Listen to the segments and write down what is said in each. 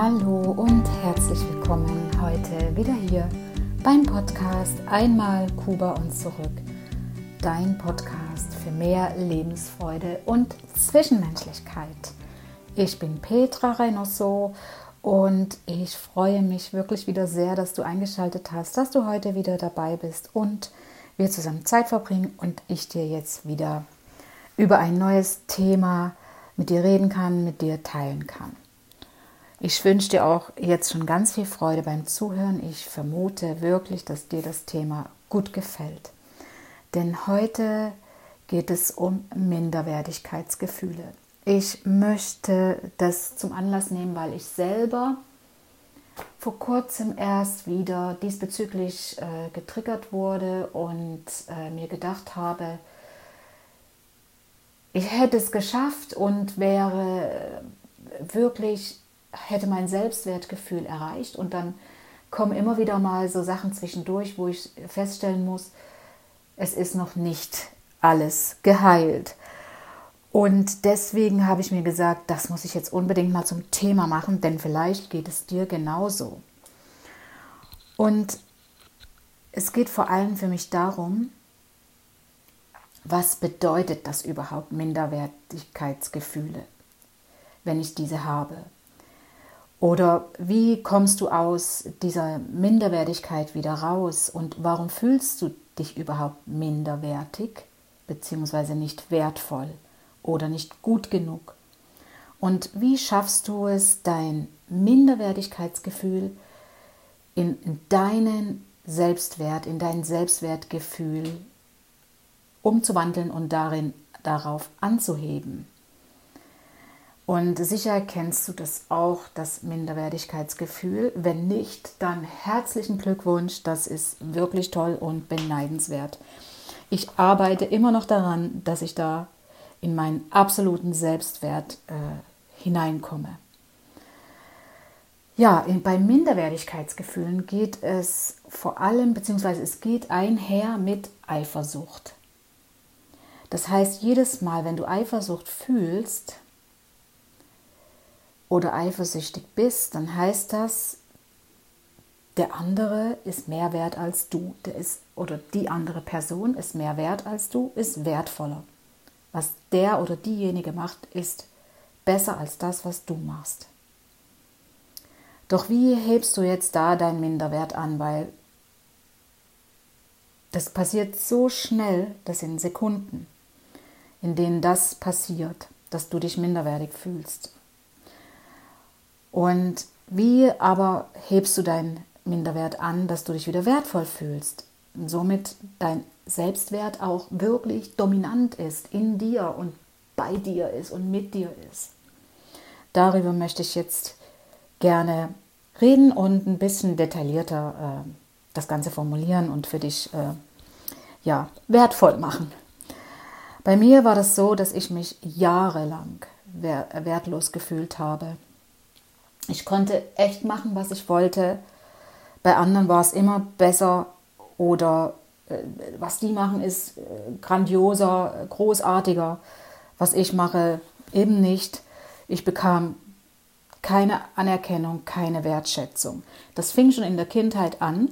Hallo und herzlich willkommen heute wieder hier beim Podcast Einmal Kuba und zurück. Dein Podcast für mehr Lebensfreude und Zwischenmenschlichkeit. Ich bin Petra Reynoso und ich freue mich wirklich wieder sehr, dass du eingeschaltet hast, dass du heute wieder dabei bist und wir zusammen Zeit verbringen und ich dir jetzt wieder über ein neues Thema mit dir reden kann, mit dir teilen kann. Ich wünsche dir auch jetzt schon ganz viel Freude beim Zuhören. Ich vermute wirklich, dass dir das Thema gut gefällt. Denn heute geht es um Minderwertigkeitsgefühle. Ich möchte das zum Anlass nehmen, weil ich selber vor kurzem erst wieder diesbezüglich äh, getriggert wurde und äh, mir gedacht habe, ich hätte es geschafft und wäre wirklich, hätte mein Selbstwertgefühl erreicht und dann kommen immer wieder mal so Sachen zwischendurch, wo ich feststellen muss, es ist noch nicht alles geheilt. Und deswegen habe ich mir gesagt, das muss ich jetzt unbedingt mal zum Thema machen, denn vielleicht geht es dir genauso. Und es geht vor allem für mich darum, was bedeutet das überhaupt Minderwertigkeitsgefühle, wenn ich diese habe? Oder wie kommst du aus dieser Minderwertigkeit wieder raus und warum fühlst du dich überhaupt minderwertig bzw. nicht wertvoll oder nicht gut genug? Und wie schaffst du es, dein Minderwertigkeitsgefühl in, in deinen Selbstwert, in dein Selbstwertgefühl umzuwandeln und darin darauf anzuheben. Und sicher kennst du das auch, das Minderwertigkeitsgefühl. Wenn nicht, dann herzlichen Glückwunsch. Das ist wirklich toll und beneidenswert. Ich arbeite immer noch daran, dass ich da in meinen absoluten Selbstwert äh, hineinkomme. Ja, bei Minderwertigkeitsgefühlen geht es vor allem, beziehungsweise es geht einher mit Eifersucht. Das heißt, jedes Mal, wenn du Eifersucht fühlst oder eifersüchtig bist, dann heißt das, der andere ist mehr wert als du. Der ist, oder die andere Person ist mehr wert als du, ist wertvoller. Was der oder diejenige macht, ist besser als das, was du machst. Doch wie hebst du jetzt da deinen Minderwert an? Weil das passiert so schnell, das sind Sekunden in denen das passiert, dass du dich minderwertig fühlst. Und wie aber hebst du deinen Minderwert an, dass du dich wieder wertvoll fühlst und somit dein Selbstwert auch wirklich dominant ist, in dir und bei dir ist und mit dir ist. Darüber möchte ich jetzt gerne reden und ein bisschen detaillierter äh, das Ganze formulieren und für dich äh, ja, wertvoll machen. Bei mir war das so, dass ich mich jahrelang wertlos gefühlt habe. Ich konnte echt machen, was ich wollte. Bei anderen war es immer besser oder äh, was die machen ist äh, grandioser, großartiger. Was ich mache, eben nicht. Ich bekam keine Anerkennung, keine Wertschätzung. Das fing schon in der Kindheit an.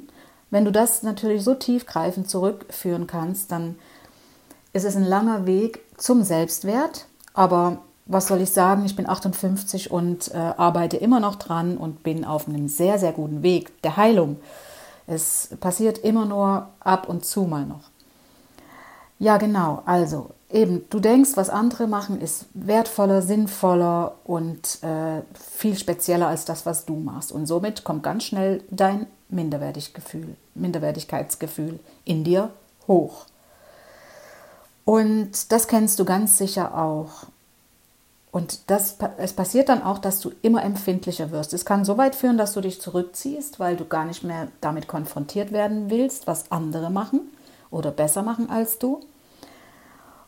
Wenn du das natürlich so tiefgreifend zurückführen kannst, dann es ist ein langer Weg zum Selbstwert, aber was soll ich sagen, ich bin 58 und äh, arbeite immer noch dran und bin auf einem sehr, sehr guten Weg der Heilung. Es passiert immer nur ab und zu mal noch. Ja, genau. Also eben, du denkst, was andere machen, ist wertvoller, sinnvoller und äh, viel spezieller als das, was du machst. Und somit kommt ganz schnell dein Minderwertigkeitsgefühl, Minderwertigkeitsgefühl in dir hoch. Und das kennst du ganz sicher auch. Und das, es passiert dann auch, dass du immer empfindlicher wirst. Es kann so weit führen, dass du dich zurückziehst, weil du gar nicht mehr damit konfrontiert werden willst, was andere machen oder besser machen als du.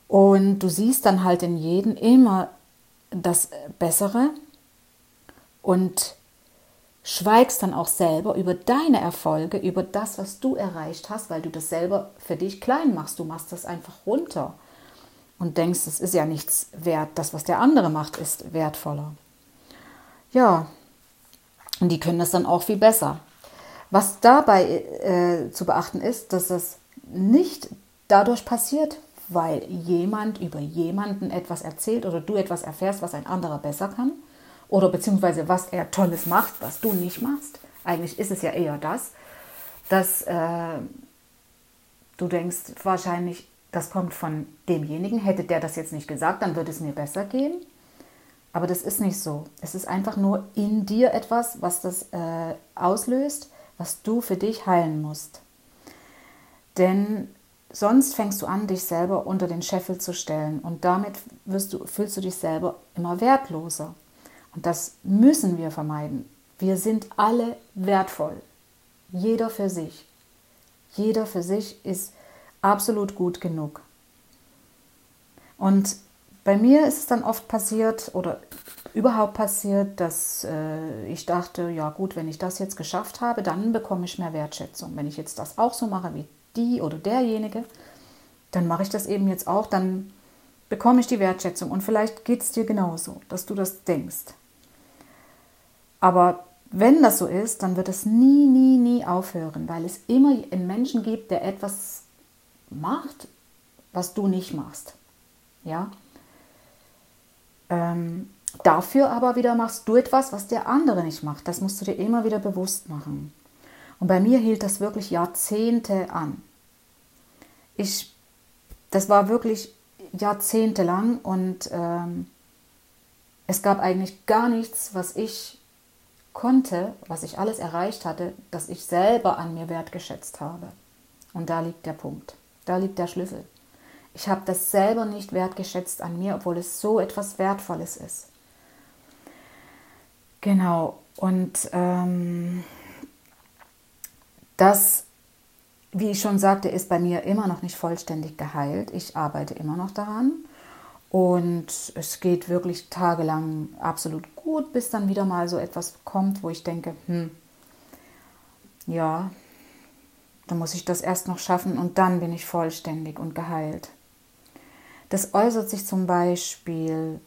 Und du siehst dann halt in jedem immer das Bessere und schweigst dann auch selber über deine Erfolge, über das, was du erreicht hast, weil du das selber für dich klein machst. Du machst das einfach runter und denkst, es ist ja nichts wert. Das, was der andere macht, ist wertvoller. Ja, Und die können das dann auch viel besser. Was dabei äh, zu beachten ist, dass das nicht dadurch passiert, weil jemand über jemanden etwas erzählt oder du etwas erfährst, was ein anderer besser kann oder beziehungsweise was er Tolles macht, was du nicht machst. Eigentlich ist es ja eher das, dass äh, du denkst, wahrscheinlich, das kommt von demjenigen. Hätte der das jetzt nicht gesagt, dann würde es mir besser gehen. Aber das ist nicht so. Es ist einfach nur in dir etwas, was das äh, auslöst, was du für dich heilen musst. Denn sonst fängst du an, dich selber unter den Scheffel zu stellen und damit du, fühlst du dich selber immer wertloser. Und das müssen wir vermeiden. Wir sind alle wertvoll. Jeder für sich. Jeder für sich ist absolut gut genug. Und bei mir ist es dann oft passiert oder überhaupt passiert, dass äh, ich dachte, ja gut, wenn ich das jetzt geschafft habe, dann bekomme ich mehr Wertschätzung. Wenn ich jetzt das auch so mache wie die oder derjenige, dann mache ich das eben jetzt auch, dann bekomme ich die Wertschätzung. Und vielleicht geht es dir genauso, dass du das denkst. Aber wenn das so ist, dann wird es nie, nie, nie aufhören, weil es immer einen Menschen gibt, der etwas macht, was du nicht machst. Ja. Ähm, dafür aber wieder machst du etwas, was der andere nicht macht. Das musst du dir immer wieder bewusst machen. Und bei mir hielt das wirklich Jahrzehnte an. Ich, das war wirklich jahrzehntelang und ähm, es gab eigentlich gar nichts, was ich konnte, was ich alles erreicht hatte, dass ich selber an mir wertgeschätzt habe. Und da liegt der Punkt. Da liegt der Schlüssel. Ich habe das selber nicht wertgeschätzt an mir, obwohl es so etwas Wertvolles ist. Genau. Und ähm, das, wie ich schon sagte, ist bei mir immer noch nicht vollständig geheilt. Ich arbeite immer noch daran. Und es geht wirklich tagelang absolut gut, bis dann wieder mal so etwas kommt, wo ich denke, hm, ja, dann muss ich das erst noch schaffen und dann bin ich vollständig und geheilt. Das äußert sich zum Beispiel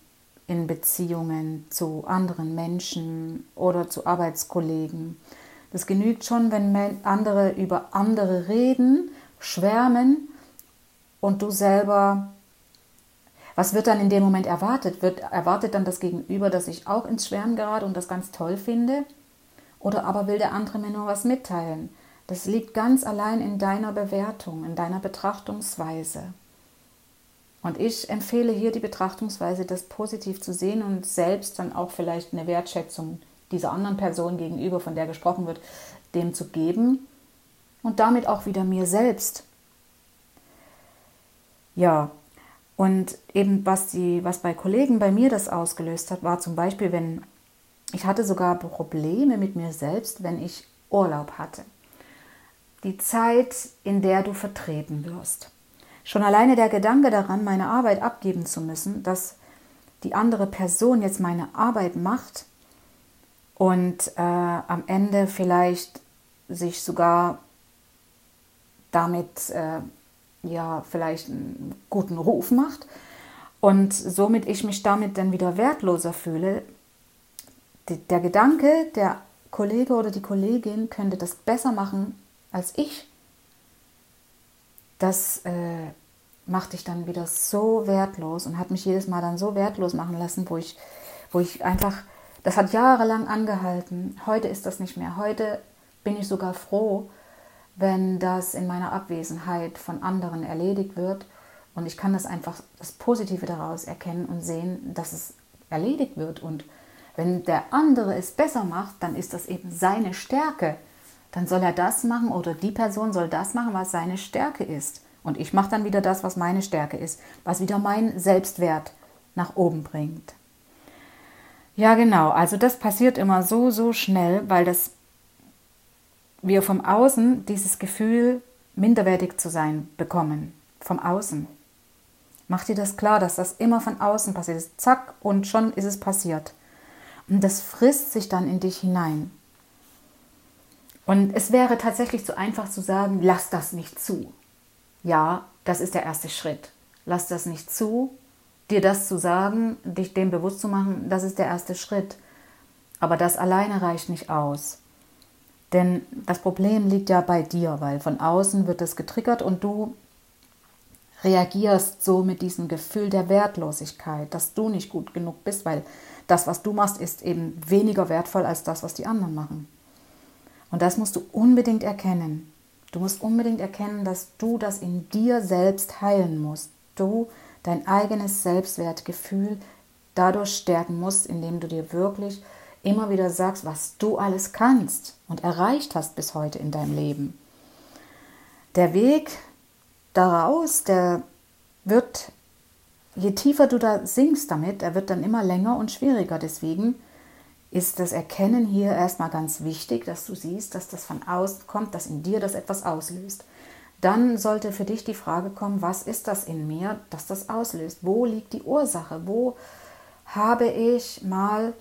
in Beziehungen zu anderen Menschen oder zu Arbeitskollegen. Das genügt schon, wenn andere über andere reden, schwärmen und du selber, was wird dann in dem Moment erwartet? Wird erwartet dann das Gegenüber, dass ich auch ins Schwärmen gerate und das ganz toll finde? Oder aber will der andere mir nur was mitteilen? Das liegt ganz allein in deiner Bewertung, in deiner Betrachtungsweise. Und ich empfehle hier die Betrachtungsweise, das positiv zu sehen und selbst dann auch vielleicht eine Wertschätzung dieser anderen Person gegenüber, von der gesprochen wird, dem zu geben und damit auch wieder mir selbst. Ja, und eben was, die, was bei Kollegen bei mir das ausgelöst hat, war zum Beispiel, wenn ich hatte sogar Probleme mit mir selbst, wenn ich Urlaub hatte die Zeit, in der du vertreten wirst. Schon alleine der Gedanke daran, meine Arbeit abgeben zu müssen, dass die andere Person jetzt meine Arbeit macht und äh, am Ende vielleicht sich sogar damit äh, ja vielleicht einen guten Ruf macht und somit ich mich damit dann wieder wertloser fühle. Die, der Gedanke, der Kollege oder die Kollegin könnte das besser machen als ich. Das äh, macht dich dann wieder so wertlos und hat mich jedes Mal dann so wertlos machen lassen, wo ich, wo ich einfach, das hat jahrelang angehalten. Heute ist das nicht mehr. Heute bin ich sogar froh, wenn das in meiner Abwesenheit von anderen erledigt wird. Und ich kann das einfach, das Positive daraus erkennen und sehen, dass es erledigt wird. Und wenn der andere es besser macht, dann ist das eben seine Stärke dann soll er das machen oder die Person soll das machen, was seine Stärke ist. Und ich mache dann wieder das, was meine Stärke ist, was wieder meinen Selbstwert nach oben bringt. Ja, genau. Also das passiert immer so, so schnell, weil das wir vom Außen dieses Gefühl, minderwertig zu sein, bekommen. Vom Außen. Mach dir das klar, dass das immer von außen passiert ist. Zack, und schon ist es passiert. Und das frisst sich dann in dich hinein. Und es wäre tatsächlich zu einfach zu sagen, lass das nicht zu. Ja, das ist der erste Schritt. Lass das nicht zu. Dir das zu sagen, dich dem bewusst zu machen, das ist der erste Schritt. Aber das alleine reicht nicht aus. Denn das Problem liegt ja bei dir, weil von außen wird es getriggert und du reagierst so mit diesem Gefühl der Wertlosigkeit, dass du nicht gut genug bist, weil das, was du machst, ist eben weniger wertvoll als das, was die anderen machen. Und das musst du unbedingt erkennen. Du musst unbedingt erkennen, dass du das in dir selbst heilen musst. Du dein eigenes Selbstwertgefühl dadurch stärken musst, indem du dir wirklich immer wieder sagst, was du alles kannst und erreicht hast bis heute in deinem Leben. Der Weg daraus, der wird, je tiefer du da singst damit, er wird dann immer länger und schwieriger. Deswegen ist das Erkennen hier erstmal ganz wichtig, dass du siehst, dass das von außen kommt, dass in dir das etwas auslöst. Dann sollte für dich die Frage kommen, was ist das in mir, das das auslöst? Wo liegt die Ursache? Wo habe ich mal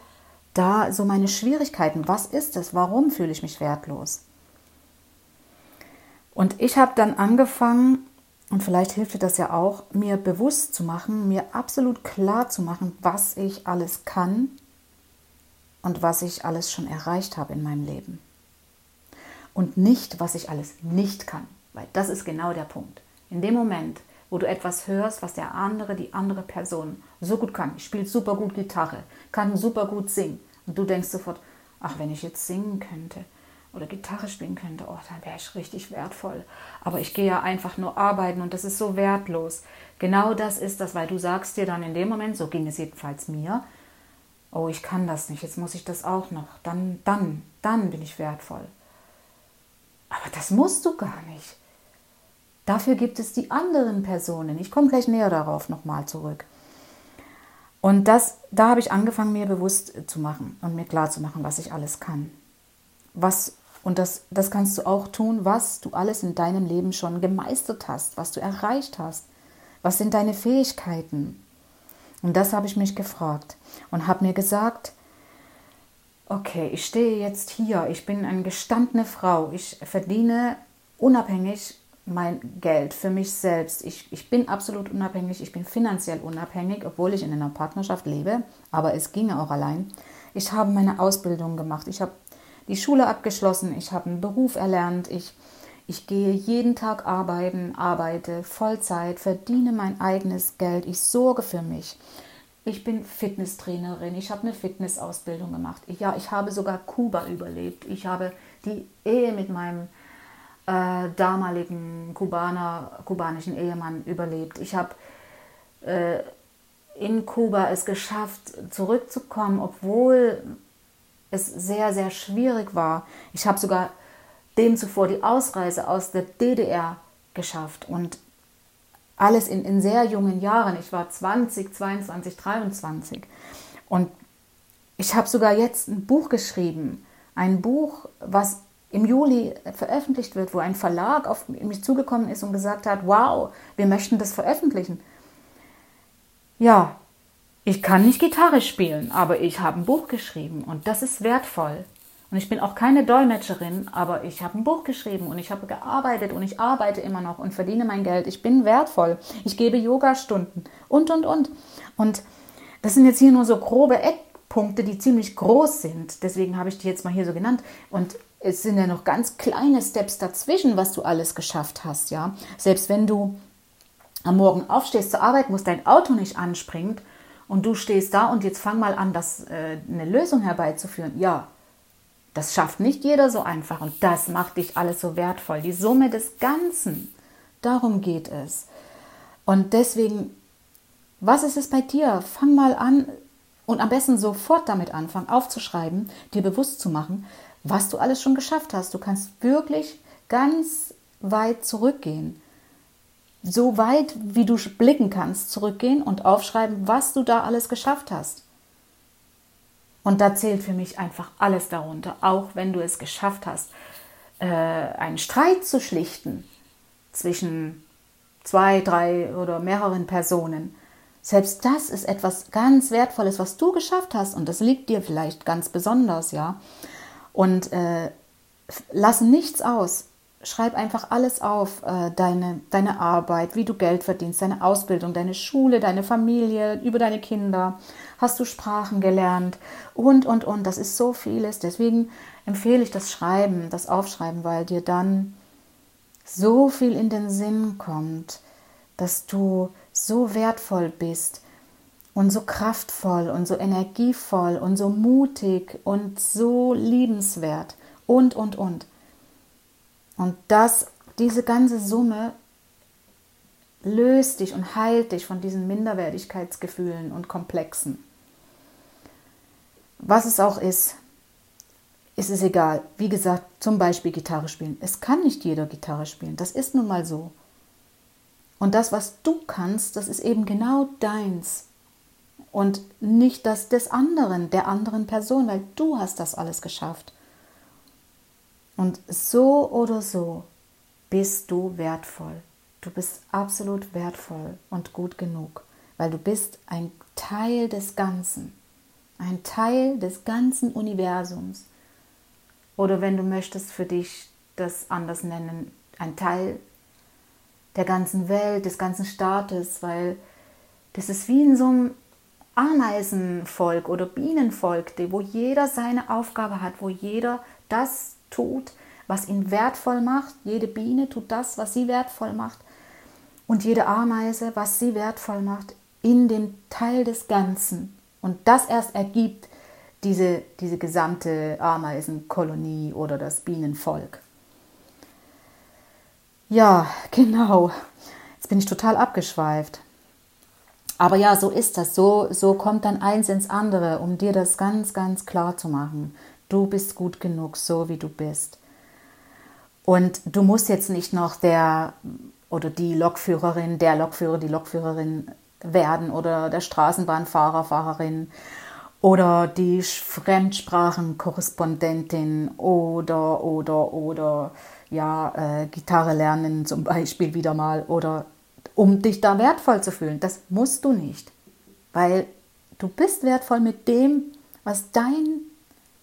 da so meine Schwierigkeiten? Was ist es? Warum fühle ich mich wertlos? Und ich habe dann angefangen, und vielleicht hilft dir das ja auch, mir bewusst zu machen, mir absolut klar zu machen, was ich alles kann und was ich alles schon erreicht habe in meinem Leben. Und nicht, was ich alles nicht kann, weil das ist genau der Punkt. In dem Moment, wo du etwas hörst, was der andere, die andere Person so gut kann, spielt super gut Gitarre, kann super gut singen, und du denkst sofort, ach, wenn ich jetzt singen könnte, oder Gitarre spielen könnte, oh, dann wäre ich richtig wertvoll. Aber ich gehe ja einfach nur arbeiten und das ist so wertlos. Genau das ist das, weil du sagst dir dann in dem Moment, so ging es jedenfalls mir, oh, ich kann das nicht, jetzt muss ich das auch noch, dann, dann, dann bin ich wertvoll. Aber das musst du gar nicht. Dafür gibt es die anderen Personen. Ich komme gleich näher darauf nochmal zurück. Und das, da habe ich angefangen, mir bewusst zu machen und mir klar zu machen, was ich alles kann. Was und das, das kannst du auch tun, was du alles in deinem Leben schon gemeistert hast, was du erreicht hast. Was sind deine Fähigkeiten? Und das habe ich mich gefragt und habe mir gesagt, okay, ich stehe jetzt hier, ich bin eine gestandene Frau, ich verdiene unabhängig mein Geld für mich selbst. Ich, ich bin absolut unabhängig, ich bin finanziell unabhängig, obwohl ich in einer Partnerschaft lebe, aber es ginge auch allein. Ich habe meine Ausbildung gemacht, ich habe die Schule abgeschlossen, ich habe einen Beruf erlernt, ich, ich gehe jeden Tag arbeiten, arbeite Vollzeit, verdiene mein eigenes Geld, ich sorge für mich. Ich bin Fitnesstrainerin, ich habe eine Fitnessausbildung gemacht. Ja, ich habe sogar Kuba überlebt. Ich habe die Ehe mit meinem äh, damaligen Kubaner, kubanischen Ehemann überlebt. Ich habe äh, in Kuba es geschafft, zurückzukommen, obwohl es sehr, sehr schwierig war. Ich habe sogar dem zuvor die Ausreise aus der DDR geschafft und alles in, in sehr jungen Jahren. Ich war 20, 22, 23 und ich habe sogar jetzt ein Buch geschrieben, ein Buch, was im Juli veröffentlicht wird, wo ein Verlag auf mich zugekommen ist und gesagt hat, wow, wir möchten das veröffentlichen. Ja, ich kann nicht Gitarre spielen, aber ich habe ein Buch geschrieben und das ist wertvoll. Und ich bin auch keine Dolmetscherin, aber ich habe ein Buch geschrieben und ich habe gearbeitet und ich arbeite immer noch und verdiene mein Geld. Ich bin wertvoll. Ich gebe Yogastunden und, und, und. Und das sind jetzt hier nur so grobe Eckpunkte, die ziemlich groß sind. Deswegen habe ich die jetzt mal hier so genannt. Und es sind ja noch ganz kleine Steps dazwischen, was du alles geschafft hast, ja. Selbst wenn du am Morgen aufstehst zur Arbeit, muss dein Auto nicht anspringt und du stehst da und jetzt fang mal an, das, äh, eine Lösung herbeizuführen. Ja, das schafft nicht jeder so einfach und das macht dich alles so wertvoll. Die Summe des Ganzen, darum geht es. Und deswegen, was ist es bei dir? Fang mal an und am besten sofort damit anfangen, aufzuschreiben, dir bewusst zu machen, was du alles schon geschafft hast. Du kannst wirklich ganz weit zurückgehen so weit, wie du blicken kannst, zurückgehen und aufschreiben, was du da alles geschafft hast. Und da zählt für mich einfach alles darunter, auch wenn du es geschafft hast, äh, einen Streit zu schlichten zwischen zwei, drei oder mehreren Personen. Selbst das ist etwas ganz Wertvolles, was du geschafft hast und das liegt dir vielleicht ganz besonders, ja. Und äh, lass nichts aus. Schreib einfach alles auf, äh, deine, deine Arbeit, wie du Geld verdienst, deine Ausbildung, deine Schule, deine Familie, über deine Kinder. Hast du Sprachen gelernt und, und, und. Das ist so vieles. Deswegen empfehle ich das Schreiben, das Aufschreiben, weil dir dann so viel in den Sinn kommt, dass du so wertvoll bist und so kraftvoll und so energievoll und so mutig und so liebenswert und, und, und. Und das, diese ganze Summe löst dich und heilt dich von diesen Minderwertigkeitsgefühlen und Komplexen. Was es auch ist, ist es egal. Wie gesagt, zum Beispiel Gitarre spielen. Es kann nicht jeder Gitarre spielen. Das ist nun mal so. Und das, was du kannst, das ist eben genau deins. Und nicht das des anderen, der anderen Person, weil du hast das alles geschafft. Und so oder so bist du wertvoll. Du bist absolut wertvoll und gut genug, weil du bist ein Teil des Ganzen, ein Teil des ganzen Universums. Oder wenn du möchtest für dich das anders nennen, ein Teil der ganzen Welt, des ganzen Staates, weil das ist wie in so einem Ameisenvolk oder Bienenvolk, wo jeder seine Aufgabe hat, wo jeder das tut, was ihn wertvoll macht. Jede Biene tut das, was sie wertvoll macht. Und jede Ameise, was sie wertvoll macht, in dem Teil des Ganzen. Und das erst ergibt diese, diese gesamte Ameisenkolonie oder das Bienenvolk. Ja, genau. Jetzt bin ich total abgeschweift. Aber ja, so ist das. So, so kommt dann eins ins andere, um dir das ganz, ganz klar zu machen. Du bist gut genug, so wie du bist. Und du musst jetzt nicht noch der oder die Lokführerin, der Lokführer, die Lokführerin werden oder der Straßenbahnfahrer, Fahrerin oder die Fremdsprachenkorrespondentin oder, oder, oder ja, äh, Gitarre lernen zum Beispiel wieder mal oder um dich da wertvoll zu fühlen. Das musst du nicht, weil du bist wertvoll mit dem, was dein,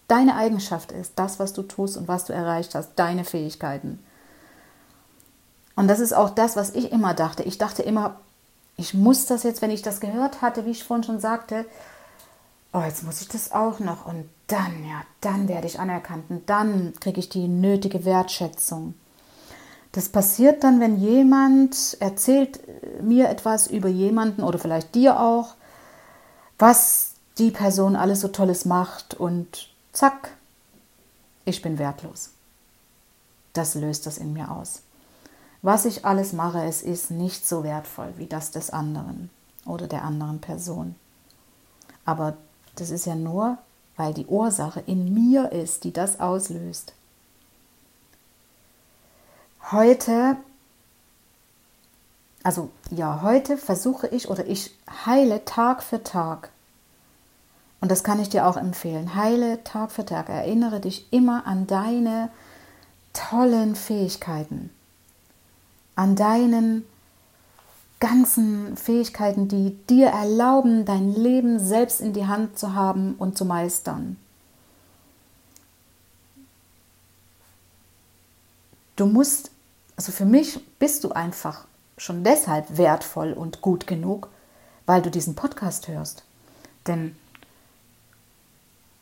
deine Eigenschaft ist, das, was du tust und was du erreicht hast, deine Fähigkeiten. Und das ist auch das, was ich immer dachte. Ich dachte immer, ich muss das jetzt, wenn ich das gehört hatte, wie ich vorhin schon sagte, oh, jetzt muss ich das auch noch und dann, ja, dann werde ich anerkannt und dann kriege ich die nötige Wertschätzung. Das passiert dann, wenn jemand erzählt mir etwas über jemanden oder vielleicht dir auch, was die Person alles so Tolles macht und zack, ich bin wertlos. Das löst das in mir aus. Was ich alles mache, es ist nicht so wertvoll wie das des anderen oder der anderen Person. Aber das ist ja nur, weil die Ursache in mir ist, die das auslöst. Heute, also ja, heute versuche ich oder ich heile Tag für Tag. Und das kann ich dir auch empfehlen. Heile Tag für Tag. Erinnere dich immer an deine tollen Fähigkeiten, an deinen ganzen Fähigkeiten, die dir erlauben, dein Leben selbst in die Hand zu haben und zu meistern. Du musst, also für mich bist du einfach schon deshalb wertvoll und gut genug, weil du diesen Podcast hörst. Denn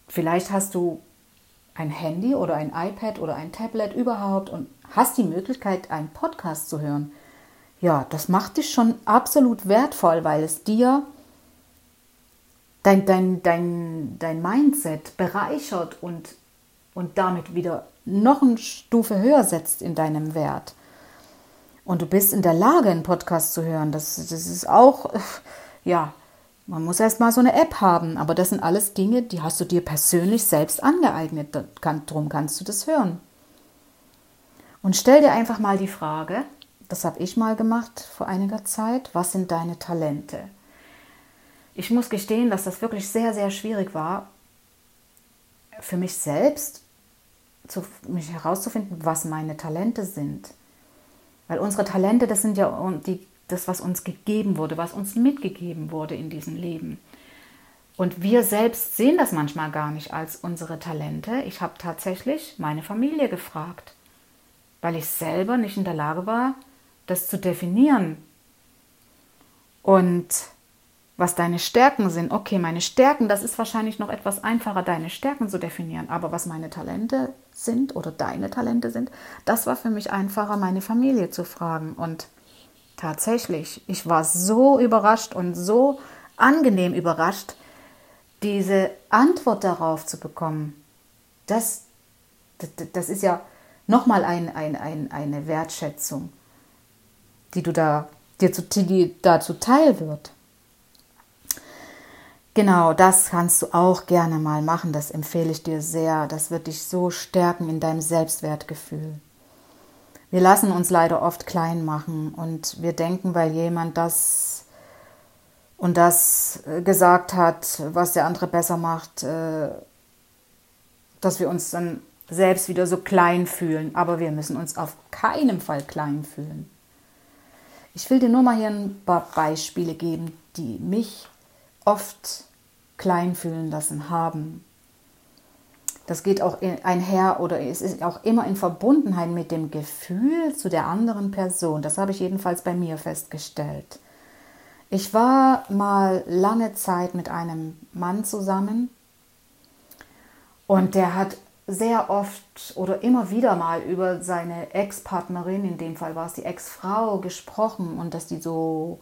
vielleicht hast du ein Handy oder ein iPad oder ein Tablet überhaupt und hast die Möglichkeit, einen Podcast zu hören ja, das macht dich schon absolut wertvoll, weil es dir dein, dein, dein, dein Mindset bereichert und, und damit wieder noch eine Stufe höher setzt in deinem Wert. Und du bist in der Lage, einen Podcast zu hören. Das, das ist auch, ja, man muss erst mal so eine App haben, aber das sind alles Dinge, die hast du dir persönlich selbst angeeignet. Darum kannst du das hören. Und stell dir einfach mal die Frage, das habe ich mal gemacht vor einiger Zeit. Was sind deine Talente? Ich muss gestehen, dass das wirklich sehr, sehr schwierig war, für mich selbst zu, mich herauszufinden, was meine Talente sind. Weil unsere Talente, das sind ja die, das, was uns gegeben wurde, was uns mitgegeben wurde in diesem Leben. Und wir selbst sehen das manchmal gar nicht als unsere Talente. Ich habe tatsächlich meine Familie gefragt, weil ich selber nicht in der Lage war, das zu definieren. Und was deine Stärken sind. Okay, meine Stärken, das ist wahrscheinlich noch etwas einfacher, deine Stärken zu definieren. Aber was meine Talente sind oder deine Talente sind, das war für mich einfacher, meine Familie zu fragen. Und tatsächlich, ich war so überrascht und so angenehm überrascht, diese Antwort darauf zu bekommen. Das, das, das ist ja nochmal ein, ein, ein, eine Wertschätzung, die du da, dir zu, die dazu teil wird. Genau, das kannst du auch gerne mal machen. Das empfehle ich dir sehr. Das wird dich so stärken in deinem Selbstwertgefühl. Wir lassen uns leider oft klein machen und wir denken, weil jemand das und das äh, gesagt hat, was der andere besser macht, äh, dass wir uns dann selbst wieder so klein fühlen. Aber wir müssen uns auf keinen Fall klein fühlen. Ich will dir nur mal hier ein paar Beispiele geben, die mich oft klein fühlen lassen haben. Das geht auch einher oder es ist auch immer in Verbundenheit mit dem Gefühl zu der anderen Person. Das habe ich jedenfalls bei mir festgestellt. Ich war mal lange Zeit mit einem Mann zusammen und der hat sehr oft oder immer wieder mal über seine Ex-Partnerin, in dem Fall war es die Ex-Frau, gesprochen und dass die so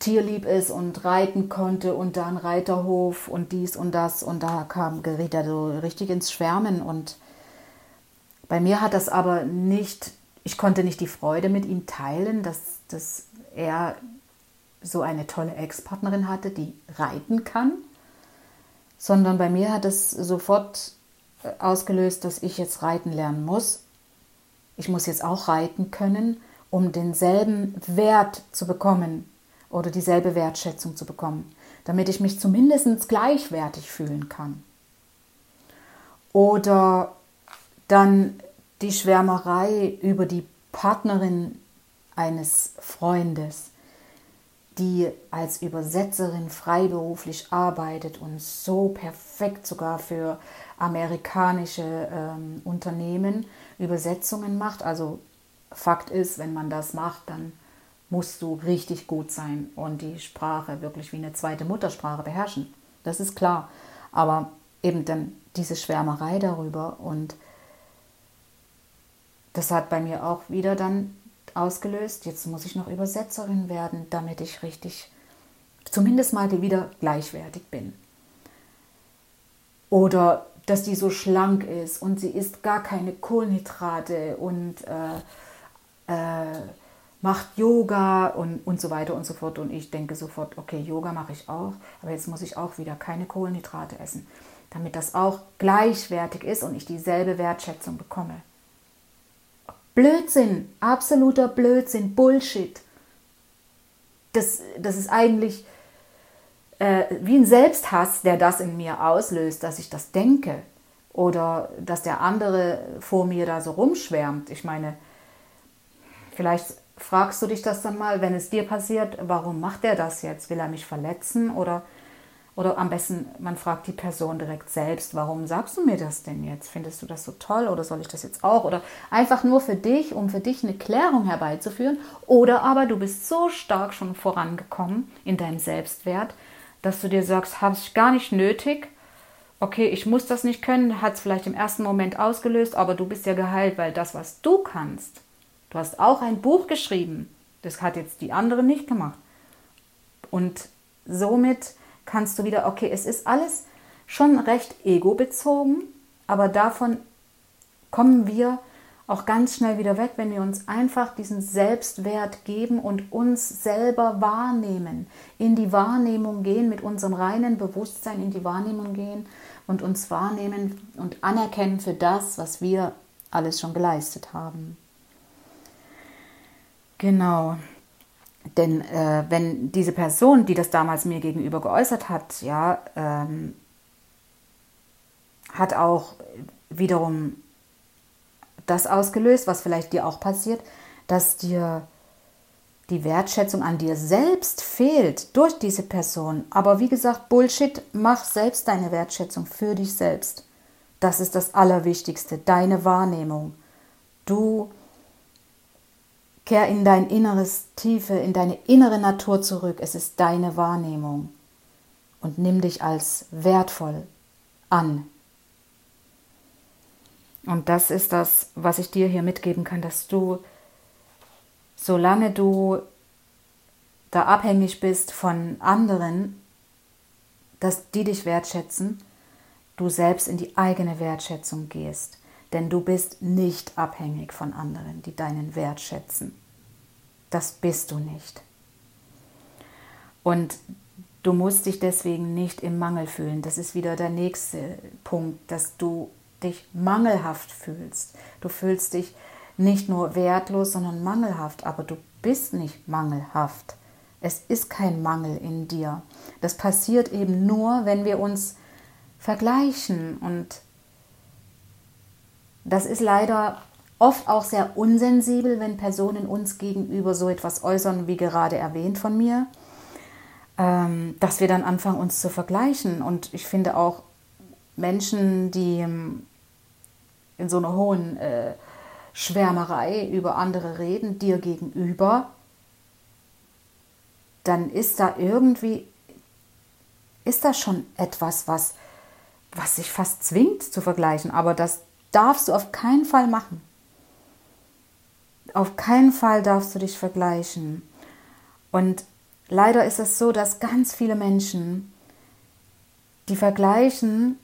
tierlieb ist und reiten konnte und da ein Reiterhof und dies und das. Und da kam, geriet er so richtig ins Schwärmen. Und bei mir hat das aber nicht, ich konnte nicht die Freude mit ihm teilen, dass, dass er so eine tolle Ex-Partnerin hatte, die reiten kann, sondern bei mir hat es sofort ausgelöst, dass ich jetzt reiten lernen muss. Ich muss jetzt auch reiten können, um denselben Wert zu bekommen, oder dieselbe Wertschätzung zu bekommen, damit ich mich zumindest gleichwertig fühlen kann. Oder dann die Schwärmerei über die Partnerin eines Freundes, die als Übersetzerin freiberuflich arbeitet und so perfekt sogar für amerikanische ähm, Unternehmen Übersetzungen macht. Also Fakt ist, wenn man das macht, dann musst du richtig gut sein und die Sprache wirklich wie eine zweite Muttersprache beherrschen. Das ist klar. Aber eben dann diese Schwärmerei darüber und das hat bei mir auch wieder dann ausgelöst, jetzt muss ich noch Übersetzerin werden, damit ich richtig, zumindest mal wieder gleichwertig bin. Oder dass die so schlank ist und sie isst gar keine Kohlenhydrate und äh, äh, macht Yoga und, und so weiter und so fort. Und ich denke sofort, okay, Yoga mache ich auch, aber jetzt muss ich auch wieder keine Kohlenhydrate essen, damit das auch gleichwertig ist und ich dieselbe Wertschätzung bekomme. Blödsinn, absoluter Blödsinn, Bullshit. Das, das ist eigentlich äh, wie ein Selbsthass, der das in mir auslöst, dass ich das denke oder dass der andere vor mir da so rumschwärmt. Ich meine, vielleicht fragst du dich das dann mal, wenn es dir passiert, warum macht er das jetzt? Will er mich verletzen? Oder, oder am besten, man fragt die Person direkt selbst, warum sagst du mir das denn jetzt? Findest du das so toll oder soll ich das jetzt auch? Oder einfach nur für dich, um für dich eine Klärung herbeizuführen. Oder aber du bist so stark schon vorangekommen in deinem Selbstwert, dass du dir sagst, habe ich gar nicht nötig. Okay, ich muss das nicht können, hat es vielleicht im ersten Moment ausgelöst, aber du bist ja geheilt, weil das, was du kannst, Du hast auch ein Buch geschrieben. Das hat jetzt die andere nicht gemacht. Und somit kannst du wieder, okay, es ist alles schon recht ego-bezogen, aber davon kommen wir auch ganz schnell wieder weg, wenn wir uns einfach diesen Selbstwert geben und uns selber wahrnehmen, in die Wahrnehmung gehen, mit unserem reinen Bewusstsein in die Wahrnehmung gehen und uns wahrnehmen und anerkennen für das, was wir alles schon geleistet haben. Genau. Denn äh, wenn diese Person, die das damals mir gegenüber geäußert hat, ja, ähm, hat auch wiederum das ausgelöst, was vielleicht dir auch passiert, dass dir die Wertschätzung an dir selbst fehlt durch diese Person. Aber wie gesagt, Bullshit, mach selbst deine Wertschätzung für dich selbst. Das ist das Allerwichtigste, deine Wahrnehmung. Du Kehr in dein inneres Tiefe, in deine innere Natur zurück. Es ist deine Wahrnehmung. Und nimm dich als wertvoll an. Und das ist das, was ich dir hier mitgeben kann, dass du, solange du da abhängig bist von anderen, dass die dich wertschätzen, du selbst in die eigene Wertschätzung gehst. Denn du bist nicht abhängig von anderen, die deinen Wert schätzen. Das bist du nicht. Und du musst dich deswegen nicht im Mangel fühlen. Das ist wieder der nächste Punkt, dass du dich mangelhaft fühlst. Du fühlst dich nicht nur wertlos, sondern mangelhaft, aber du bist nicht mangelhaft. Es ist kein Mangel in dir. Das passiert eben nur, wenn wir uns vergleichen. Und das ist leider oft auch sehr unsensibel, wenn Personen uns gegenüber so etwas äußern, wie gerade erwähnt von mir, ähm, dass wir dann anfangen, uns zu vergleichen. Und ich finde auch Menschen, die ähm, in so einer hohen äh, Schwärmerei über andere reden, dir gegenüber, dann ist da irgendwie, ist da schon etwas, was was sich fast zwingt zu vergleichen. Aber das darfst du auf keinen Fall machen. Auf keinen Fall darfst du dich vergleichen. Und leider ist es so, dass ganz viele Menschen die vergleichen,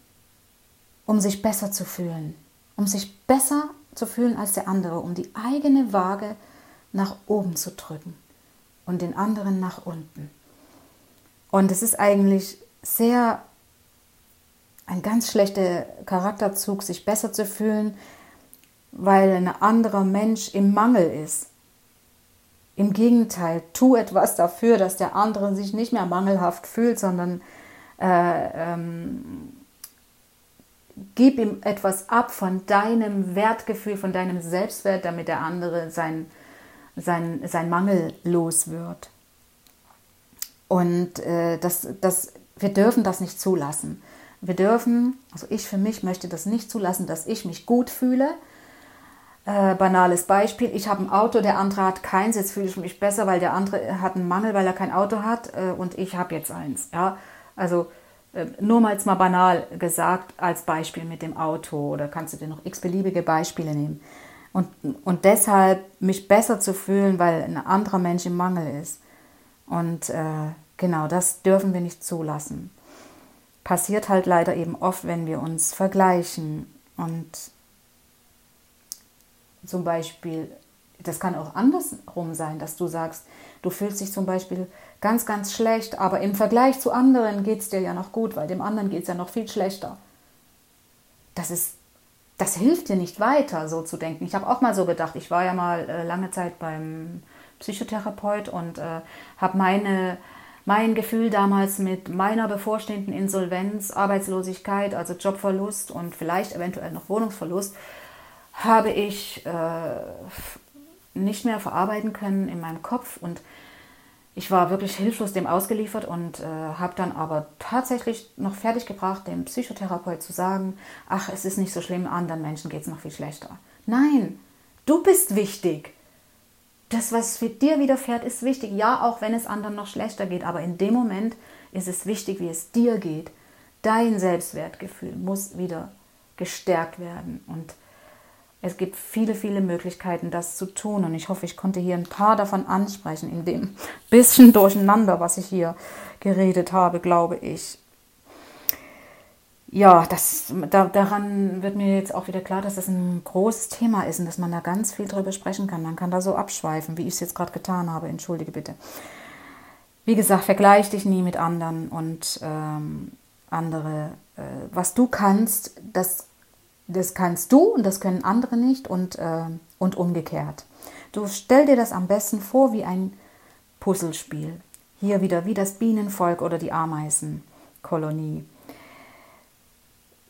um sich besser zu fühlen, um sich besser zu fühlen als der andere, um die eigene Waage nach oben zu drücken und den anderen nach unten. Und es ist eigentlich sehr ein ganz schlechter Charakterzug, sich besser zu fühlen, weil ein anderer Mensch im Mangel ist. Im Gegenteil, tu etwas dafür, dass der andere sich nicht mehr mangelhaft fühlt, sondern äh, ähm, gib ihm etwas ab von deinem Wertgefühl, von deinem Selbstwert, damit der andere sein, sein, sein Mangel los wird. Und äh, das, das, wir dürfen das nicht zulassen. Wir dürfen, also ich für mich möchte das nicht zulassen, dass ich mich gut fühle. Äh, banales Beispiel, ich habe ein Auto, der andere hat keins, jetzt fühle ich mich besser, weil der andere hat einen Mangel, weil er kein Auto hat äh, und ich habe jetzt eins. Ja? Also nur mal mal banal gesagt als Beispiel mit dem Auto oder kannst du dir noch x-beliebige Beispiele nehmen. Und, und deshalb mich besser zu fühlen, weil ein anderer Mensch im Mangel ist. Und äh, genau, das dürfen wir nicht zulassen passiert halt leider eben oft, wenn wir uns vergleichen. Und zum Beispiel, das kann auch andersrum sein, dass du sagst, du fühlst dich zum Beispiel ganz, ganz schlecht, aber im Vergleich zu anderen geht es dir ja noch gut, weil dem anderen geht es ja noch viel schlechter. Das ist, das hilft dir nicht weiter, so zu denken. Ich habe auch mal so gedacht, ich war ja mal äh, lange Zeit beim Psychotherapeut und äh, habe meine mein Gefühl damals mit meiner bevorstehenden Insolvenz, Arbeitslosigkeit, also Jobverlust und vielleicht eventuell noch Wohnungsverlust, habe ich äh, nicht mehr verarbeiten können in meinem Kopf und ich war wirklich hilflos dem ausgeliefert und äh, habe dann aber tatsächlich noch fertig gebracht, dem Psychotherapeut zu sagen, ach, es ist nicht so schlimm, anderen Menschen geht es noch viel schlechter. Nein, du bist wichtig das, was für dir widerfährt, ist wichtig. Ja, auch wenn es anderen noch schlechter geht, aber in dem Moment ist es wichtig, wie es dir geht. Dein Selbstwertgefühl muss wieder gestärkt werden. Und es gibt viele, viele Möglichkeiten, das zu tun. Und ich hoffe, ich konnte hier ein paar davon ansprechen, in dem bisschen Durcheinander, was ich hier geredet habe, glaube ich ja, das, da, daran wird mir jetzt auch wieder klar, dass das ein großes Thema ist und dass man da ganz viel drüber sprechen kann. Man kann da so abschweifen, wie ich es jetzt gerade getan habe. Entschuldige bitte. Wie gesagt, vergleich dich nie mit anderen und ähm, andere. Äh, was du kannst, das, das kannst du und das können andere nicht und, äh, und umgekehrt. Du stell dir das am besten vor wie ein Puzzlespiel. Hier wieder wie das Bienenvolk oder die Ameisenkolonie.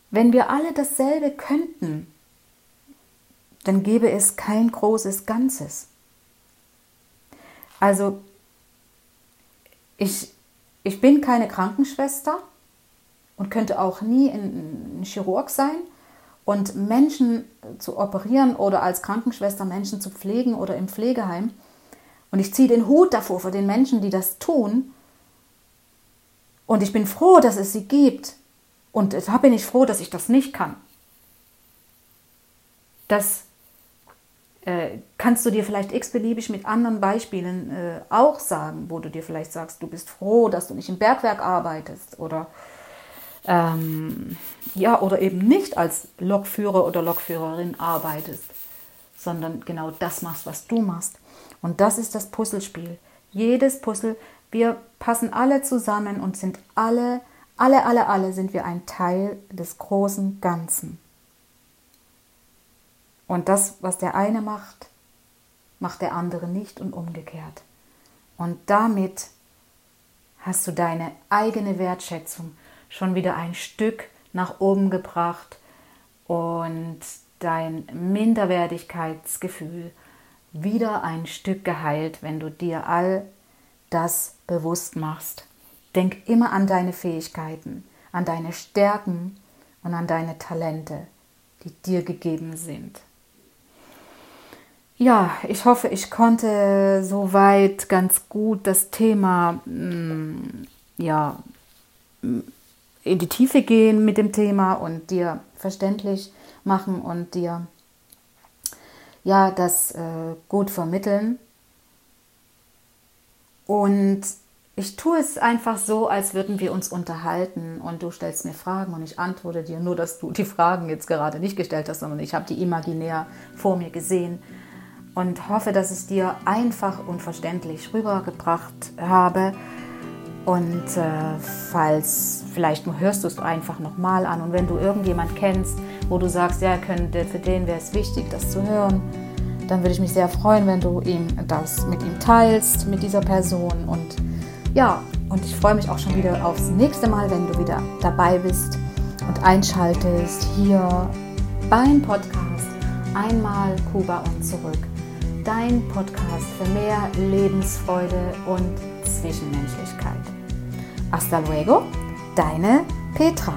Wenn wir alle dasselbe könnten, dann gäbe es kein großes Ganzes. Also, ich, ich bin keine Krankenschwester und könnte auch nie ein, ein Chirurg sein Und Menschen zu operieren oder als Krankenschwester Menschen zu pflegen oder im Pflegeheim. Und ich ziehe den Hut davor vor den Menschen, die das tun. Und ich bin froh, dass es sie gibt. Und da bin ich froh, dass ich das nicht kann. Das äh, kannst du dir vielleicht x-beliebig mit anderen Beispielen äh, auch sagen, wo du dir vielleicht sagst, du bist froh, dass du nicht im Bergwerk arbeitest oder ähm, ja oder eben nicht als Lokführer oder Lokführerin arbeitest, sondern genau das machst, was du machst. Und das ist das Puzzlespiel. Jedes Puzzle, wir passen alle zusammen und sind alle, alle, alle, alle sind wir ein Teil des großen Ganzen. Und das, was der eine macht, macht der andere nicht und umgekehrt. Und damit hast du deine eigene Wertschätzung schon wieder ein Stück nach oben gebracht und dein Minderwertigkeitsgefühl wieder ein Stück geheilt, wenn du dir all das bewusst machst. Denk immer an deine Fähigkeiten, an deine Stärken und an deine Talente, die dir gegeben sind. Ja, ich hoffe, ich konnte soweit ganz gut das Thema mm, ja, in die Tiefe gehen mit dem Thema und dir verständlich machen und dir ja das äh, gut vermitteln. Und ich tue es einfach so, als würden wir uns unterhalten und du stellst mir Fragen und ich antworte dir, nur dass du die Fragen jetzt gerade nicht gestellt hast, sondern ich habe die imaginär vor mir gesehen und hoffe, dass ich dir einfach und verständlich rübergebracht habe. Und äh, falls, vielleicht hörst du es einfach nochmal an und wenn du irgendjemand kennst, wo du sagst, ja, könnte, für den wäre es wichtig, das zu hören, dann würde ich mich sehr freuen, wenn du ihm das mit ihm teilst, mit dieser Person. Und ja, und ich freue mich auch schon wieder aufs nächste Mal, wenn du wieder dabei bist und einschaltest hier beim Podcast Einmal Kuba und zurück dein Podcast für mehr Lebensfreude und Zwischenmenschlichkeit. Hasta luego, deine Petra.